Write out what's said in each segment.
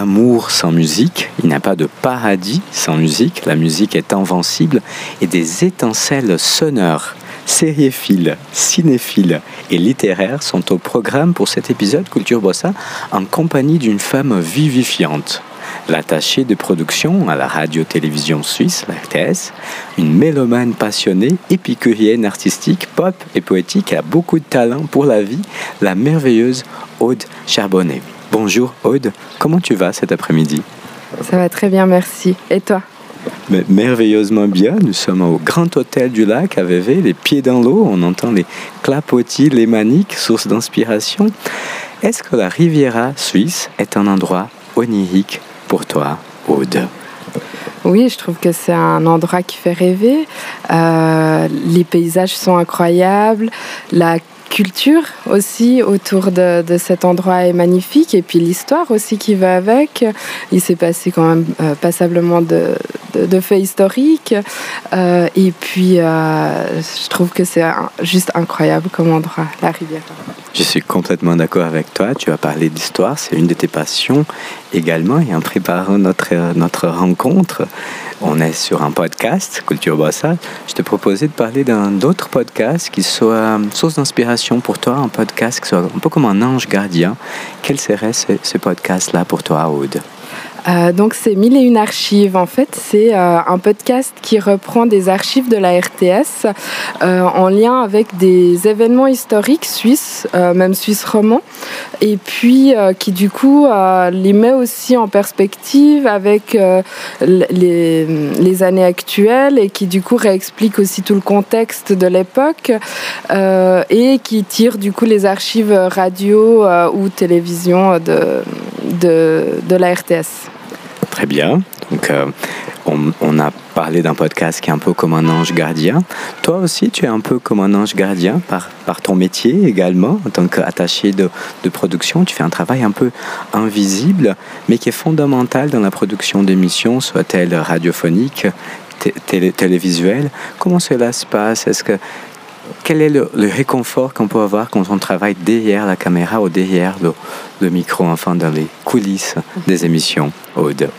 D'amour sans musique, il n'y a pas de paradis sans musique. La musique est invincible et des étincelles sonores, sériéphiles, cinéphiles et littéraires sont au programme pour cet épisode Culture Bossa en compagnie d'une femme vivifiante. L'attachée de production à la radio-télévision suisse, la RTS, une mélomane passionnée, épicurienne artistique, pop et poétique, a beaucoup de talent pour la vie, la merveilleuse Aude Charbonnet. Bonjour Aude, comment tu vas cet après-midi? Ça va très bien, merci. Et toi? Mais merveilleusement bien, nous sommes au Grand Hôtel du Lac à Vevey, les pieds dans l'eau, on entend les clapotis, les maniques, source d'inspiration. Est-ce que la Riviera suisse est un endroit onirique pour toi, Aude? Oui, je trouve que c'est un endroit qui fait rêver. Euh, les paysages sont incroyables, la culture aussi autour de, cet endroit est magnifique et puis l'histoire aussi qui va avec. Il s'est passé quand même euh, passablement de, de, de, faits historiques euh, et puis euh, je trouve que c'est juste incroyable comme endroit, la rivière. Je suis complètement d'accord avec toi. Tu as parlé d'histoire, c'est une de tes passions également. Et en préparant notre, notre rencontre, on est sur un podcast, Culture Bossa. Je te proposais de parler d'un autre podcast qui soit source d'inspiration pour toi, un podcast qui soit un peu comme un ange gardien. Quel serait ce, ce podcast-là pour toi, Aude? Euh, donc c'est Mille et une archives. En fait, c'est euh, un podcast qui reprend des archives de la RTS euh, en lien avec des événements historiques suisses, même suisses romans, et puis qui du coup les met aussi en perspective avec les, années actuelles et qui du coup réexplique aussi tout le contexte de l'époque et qui tire du coup les archives radio ou télévision de, de la RTS. Très bien. Donc, euh, on, a parlé d'un podcast qui est un peu comme un ange gardien. Toi aussi, tu es un peu comme un ange gardien par, ton métier également, en tant qu'attaché de, de production. Tu fais un travail un peu invisible, mais qui est fondamental dans la production d'émissions, soit-elle radiophonique, télé, télévisuelle. Comment cela se passe? Est-ce que quel est le, réconfort qu'on peut avoir quand on travaille derrière la caméra ou derrière le, micro, enfin dans les coulisses des émissions Aude?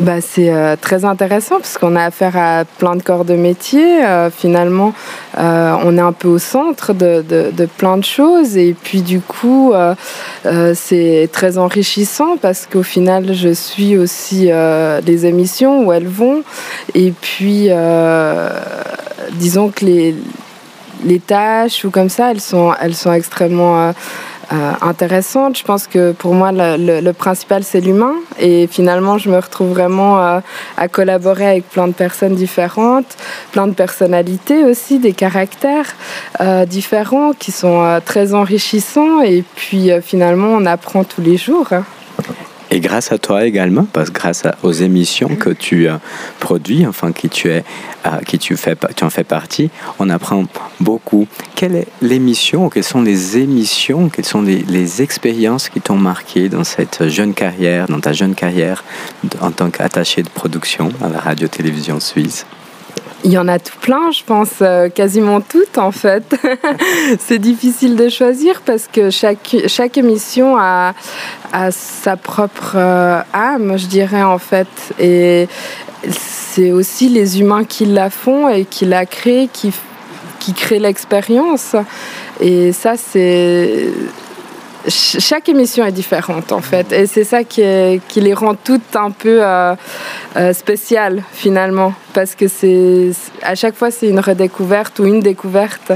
Bah, c'est euh, très intéressant parce qu'on a affaire à plein de corps de métier. Euh, finalement, euh, on est un peu au centre de, de, plein de choses et puis du coup, c'est très enrichissant parce qu'au final, je suis aussi les émissions où elles vont et puis disons que les les tâches ou comme ça, elles sont, elles sont extrêmement euh, euh, intéressantes. Je pense que pour moi, le, principal, c'est l'humain. Et finalement, je me retrouve vraiment euh, à collaborer avec plein de personnes différentes, plein de personnalités aussi, des caractères différents qui sont très enrichissants. Et puis finalement, on apprend tous les jours. Et grâce à toi également, parce que grâce aux émissions que tu euh, produis, enfin qui tu es, euh, qui tu en fais partie, on apprend beaucoup. Quelle est l'émission, quelles sont les émissions, quelles sont les, les expériences qui t'ont marqué dans cette jeune carrière, dans ta jeune carrière en tant qu'attaché de production à la radio-télévision suisse? Il y en a tout plein, je pense, euh, quasiment toutes en fait. c'est difficile de choisir parce que chaque, chaque émission a, sa propre euh, âme, je dirais en fait. Et c'est aussi les humains qui la font et qui la créent, qui, qui créent l'expérience. Et ça, c'est chaque émission est différente en fait et c'est ça qui, les rend toutes un peu euh, spéciales finalement parce que c'est à chaque fois c'est une redécouverte ou une découverte.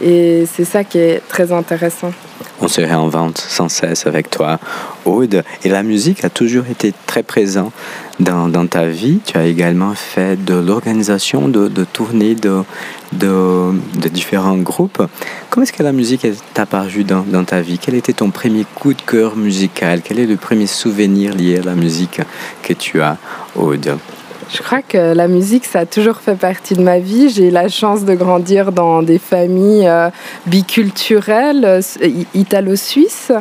Et c'est ça qui est très intéressant. On se réinvente sans cesse avec toi Aude. Et la musique a toujours été très présent dans, dans ta vie. Tu as également fait de l'organisation de, de tournées de, de, de différents groupes. Comment est-ce que la musique est apparue dans, dans ta vie? Quel était ton premier coup de cœur musical? Quel est le premier souvenir lié à la musique que tu as Aude? Je crois que la musique, ça a toujours fait partie de ma vie. J'ai eu la chance de grandir dans des familles euh, biculturelles, euh, italo-suisses.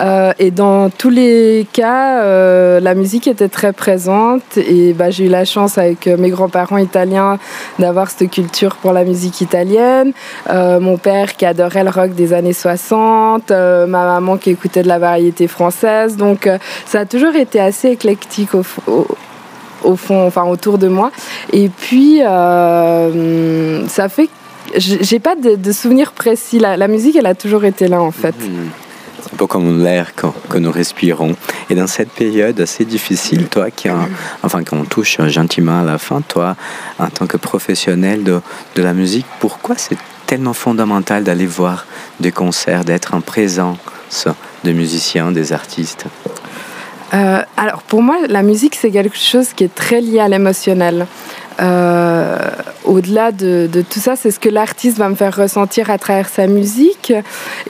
Euh, et dans tous les cas, la musique était très présente. Et bah, j'ai eu la chance avec mes grands-parents italiens d'avoir cette culture pour la musique italienne. mon père qui adorait le rock des années 60. ma maman qui écoutait de la variété française. Donc ça a toujours été assez éclectique au, au au fond, enfin autour de moi. Et puis, euh, ça fait j'ai pas de, souvenirs précis. La, musique, elle a toujours été là, en fait. Hmm. C'est un peu comme l'air que, nous respirons. Et dans cette période assez difficile, toi, qui enfin, quand on touche gentiment à la fin, toi, en tant que professionnel de, de la musique, pourquoi c'est tellement fondamental d'aller voir des concerts, d'être en présence de musiciens, des artistes? Euh, alors pour moi, la musique, c'est quelque chose qui est très lié à l'émotionnel. Euh, au-delà de, tout ça, c'est ce que l'artiste va me faire ressentir à travers sa musique.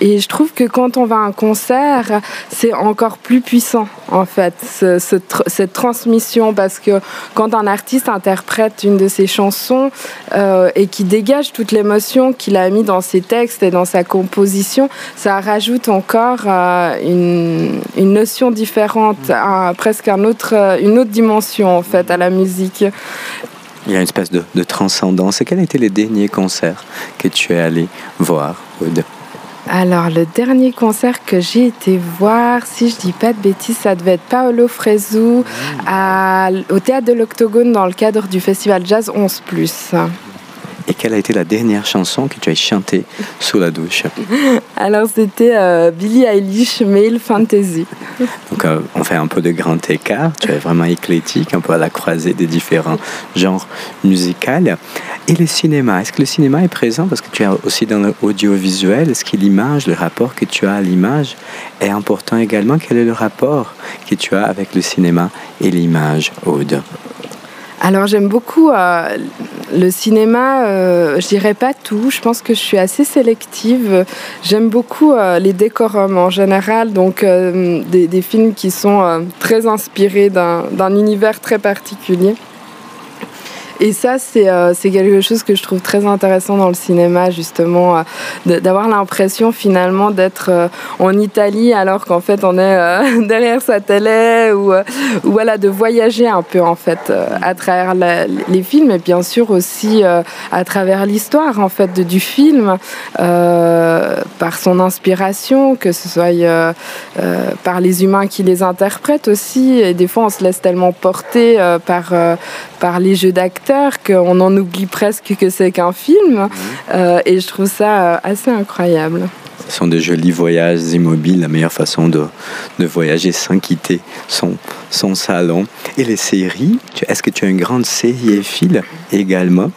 Et je trouve que quand on va à un concert, c'est encore plus puissant, en fait, cette transmission. Parce que quand un artiste interprète une de ses chansons euh, et qui dégage toute l'émotion qu'il a mis dans ses textes et dans sa composition, ça rajoute encore euh, une, notion différente, presque une autre dimension, en fait, à la musique. Il y a une espèce de, transcendance. Et quels étaient les derniers concerts que tu es allé voir, Aude? Alors, le dernier concert que j'ai été voir, si je dis pas de bêtises, ça devait être Paolo Fresu mmh. au théâtre de l'Octogone dans le cadre du festival Jazz 11 et quelle a été la dernière chanson que tu as chantée sous la douche Alors c'était euh, Billie Eilish, Male Fantasy. Donc euh, on fait un peu de grand écart, tu es vraiment éclectique, un peu à la croisée des différents genres musicaux. Et le cinéma, est-ce que le cinéma est présent? Parce que tu es aussi dans l'audiovisuel Est-ce que l'image, le rapport que tu as à l'image est important également? Quel est le rapport que tu as avec le cinéma et l'image, Aude? Alors j'aime beaucoup euh, le cinéma, euh, je dirais pas tout, je pense que je suis assez sélective. J'aime beaucoup euh, les décorums en général, donc des, des, films qui sont très inspirés d'un univers très particulier. Et ça, euh, c'est quelque chose que je trouve très intéressant dans le cinéma, justement, euh, d'avoir l'impression finalement d'être euh, en Italie alors qu'en fait on est derrière sa télé ou, ou, voilà, de voyager un peu en fait à travers les films et bien sûr aussi à travers l'histoire en fait du film par son inspiration, que ce soit par les humains qui les interprètent aussi. Et des fois on se laisse tellement porter par, par les jeux d'acteurs qu'on en oublie presque que c'est qu'un film. Mhm. Euh, et je trouve ça euh, assez incroyable. Ce sont de jolis voyages immobiles, la meilleure façon de, de voyager sans quitter son, son salon. Et les séries, est-ce que tu as une grande série fil également?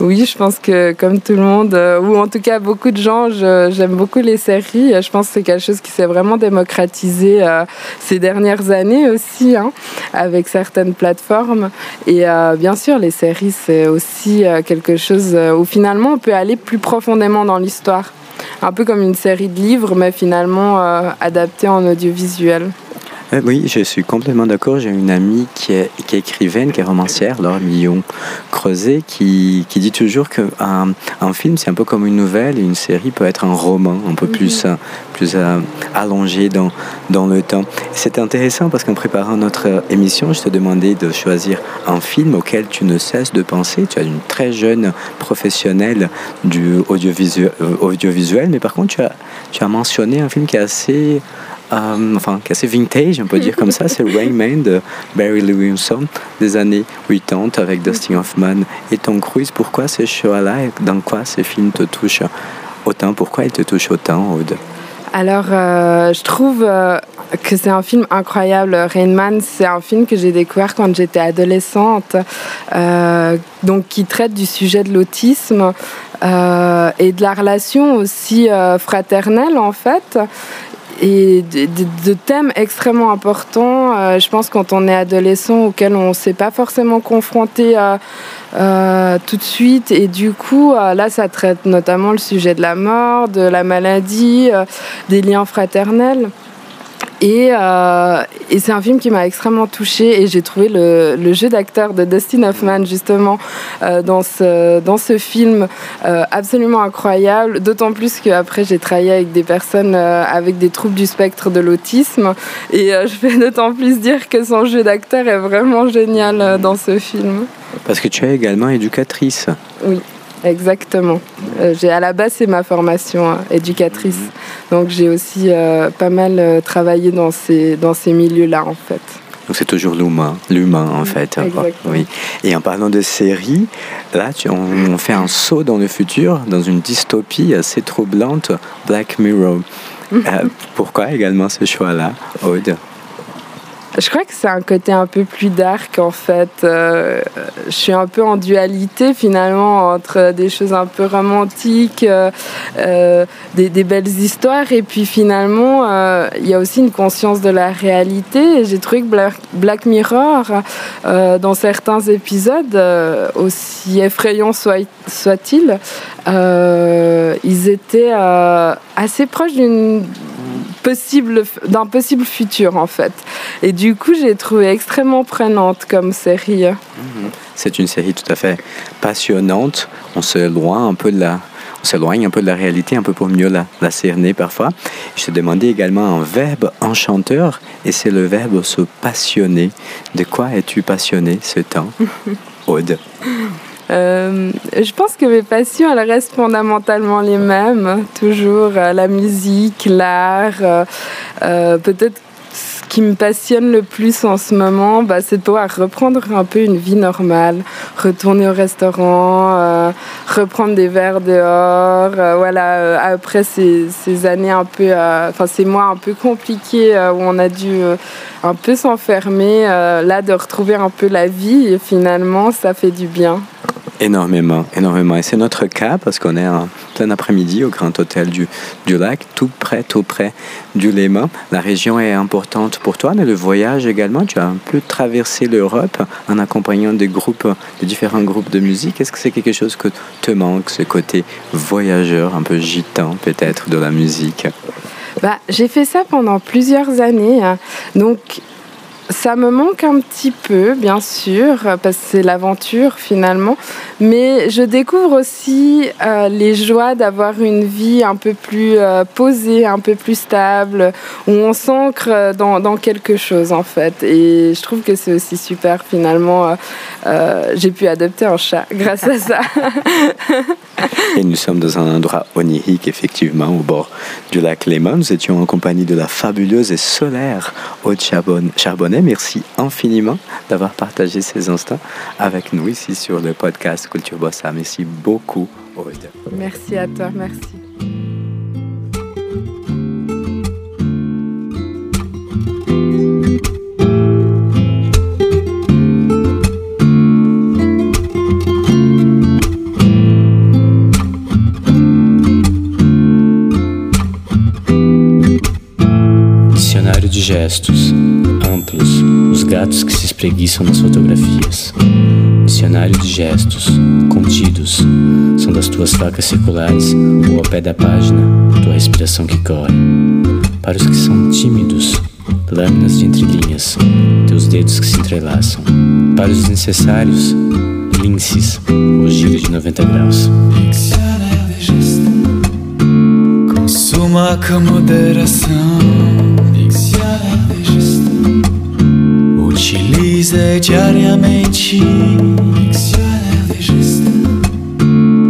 Oui, je pense que comme tout le monde, euh, ou en tout cas beaucoup de gens, j'aime beaucoup les séries. Je pense que c'est quelque chose qui s'est vraiment démocratisé euh, ces dernières années aussi, hein, avec certaines plateformes. Et euh, bien sûr, les séries, c'est aussi quelque chose où finalement on peut aller plus profondément dans l'histoire un peu comme une série de livres, mais finalement euh, adaptée en audiovisuel. Euh, oui, je suis complètement d'accord. J'ai une amie qui est, qui est écrivaine, qui est romancière, Laure Millon Creuset, qui, qui dit toujours qu'un un film, c'est un peu comme une nouvelle, et une série peut être un roman, un peu plus, mhm. euh, plus euh, allongé dans, dans le temps. C'est intéressant parce qu'en préparant notre émission, je te demandais de choisir un film auquel tu ne cesses de penser. Tu as une très jeune professionnelle du audiovisuel, audiovisuel mais par contre, tu as, tu as mentionné un film qui est assez euh, enfin, qui est assez vintage, on peut dire comme ça, c'est Rain Man de Barry Lewinson des années 80 avec Dustin Hoffman et Tom Cruise. Pourquoi ces choix-là et dans quoi ces films te touchent autant? Pourquoi ils te touchent autant, Aude? Alors, euh, je trouve euh, que c'est un film incroyable. Rain Man, c'est un film que j'ai découvert quand j'étais adolescente, donc qui traite du sujet de l'autisme et de la relation aussi fraternelle en fait et de, thèmes extrêmement importants, euh, je pense, quand on est adolescent, auxquels on ne s'est pas forcément confronté euh, euh, tout de suite. Et du coup, là, ça traite notamment le sujet de la mort, de la maladie, des liens fraternels. Et, euh, et c'est un film qui m'a extrêmement touchée et j'ai trouvé le, le jeu d'acteur de Dustin Hoffman justement euh, dans, ce, dans ce film euh, absolument incroyable, d'autant plus qu'après j'ai travaillé avec des personnes avec des troubles du spectre de l'autisme et je vais d'autant plus dire que son jeu d'acteur est vraiment génial dans ce film. Parce que tu es également éducatrice. Oui. Exactement. Euh, j'ai à la base c'est ma formation hein, éducatrice, donc j'ai aussi euh, pas mal euh, travaillé dans ces dans ces milieux-là en fait. Donc c'est toujours l'humain, l'humain en fait. quoi. Exactement. Oui. Et en parlant de séries, là tu, on, on fait un saut dans le futur, dans une dystopie assez troublante, Black Mirror. Euh, pourquoi également ce choix-là, Aude? Je crois que c'est un côté un peu plus dark en fait. Euh, je suis un peu en dualité finalement entre des choses un peu romantiques, euh, euh, des, belles histoires et puis finalement il y a aussi une conscience de la réalité. J'ai trouvé que Black, Mirror dans certains épisodes, aussi effrayants euh, ils étaient assez proches d'une possible d'un possible futur en fait. Et du coup, j'ai trouvé extrêmement prenante comme série. C'est une série tout à fait passionnante. On s'éloigne un peu de la, s'éloigne un peu de la réalité, un peu pour mieux la, la cerner parfois. Je te demandais également un verbe enchanteur, et c'est le verbe se passionner. De quoi es-tu passionné ce temps, Aude? Euh, je pense que mes passions, elles restent fondamentalement les mêmes. Toujours euh, la musique, l'art. euh, euh, Peut-être ce qui me passionne le plus en ce moment, bah, c'est de pouvoir reprendre un peu une vie normale, retourner au restaurant, euh, reprendre des verres dehors. voilà, après ces, ces années un peu, enfin ces mois un peu compliqués où on a dû un peu s'enfermer, là de retrouver un peu la vie et finalement ça fait du bien. Énormément, énormément. Et c'est notre cas parce qu'on est en plein après-midi au Grand Hôtel du, du Lac, tout près, tout près du Léman. La région est importante pour toi, mais le voyage également. Tu as un peu traversé l'Europe en accompagnant des groupes, des différents groupes de musique. Est-ce que c'est quelque chose que te manque, ce côté voyageur, un peu gitan peut-être de la musique? Bah, j'ai fait ça pendant plusieurs années. hein. Donc, ça me manque un petit peu, bien sûr, parce que c'est l'aventure finalement. Mais je découvre aussi euh, les joies d'avoir une vie un peu plus euh, posée, un peu plus stable, où on s'ancre euh, dans, quelque chose en fait. Et je trouve que c'est aussi super finalement. j'ai pu adopter un chat grâce à ça. Et nous sommes dans un endroit onirique, effectivement, au bord du lac Léman. Nous étions en compagnie de la fabuleuse et solaire Aude Charbon- Merci infiniment d'avoir partagé ces instants avec nous ici sur le podcast Culture Bossa. Merci beaucoup, Aude. merci à toi, merci. De gestos amplos, os gatos que se espreguiçam nas fotografias. Dicionário de gestos contidos, são das tuas facas circulares ou ao pé da página, tua respiração que corre. Para os que são tímidos, lâminas de entrelinhas, teus dedos que se entrelaçam. Para os desnecessários, linces, ou giro de 90 graus. Consuma com moderação diariamente.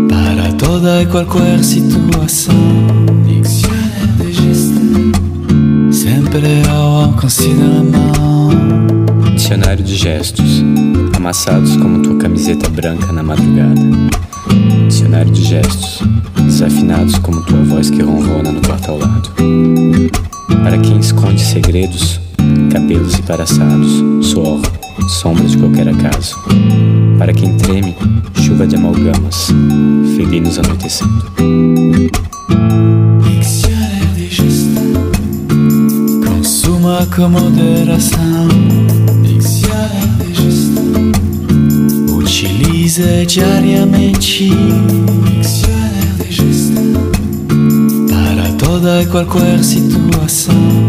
Para toda e qualquer situação. Sempre ao alcance da mão. Dicionário de gestos, amassados como tua camiseta branca na madrugada. Dicionário de gestos, desafinados como tua voz que ronrona no quarto ao lado. Para quem esconde segredos, cabelos embaraçados, suor, sombra de qualquer acaso. Para quem treme, chuva de amalgamas, felinos anoitecendo. Consuma com moderação Utilize diariamente Para toda e qualquer situação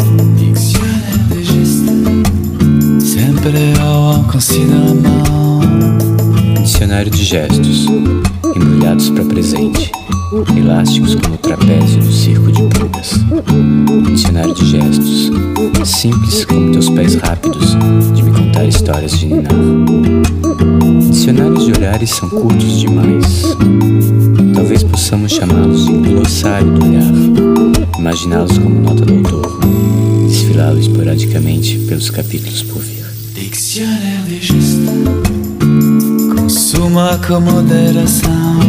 Dicionário de gestos, embrulhados para presente, elásticos como o trapézio do circo de pulgas. Dicionário de gestos, simples como teus pés rápidos de me contar histórias de ninar. Dicionários de olhares são curtos demais. Talvez possamos chamá-los de glossário do olhar, imaginá-los como nota do autor, desfilá-los esporadicamente pelos capítulos por vir. Dictionnaire des gestes. Consuma com moderação.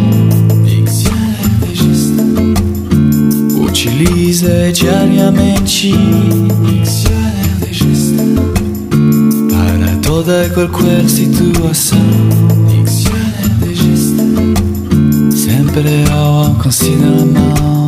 Diccionnaire des gestes. Utilize diariamente. Diccionnaire des gestes. Para toda e qualquer situação. Diccionnaire des gestes. Sempre ao considéramento.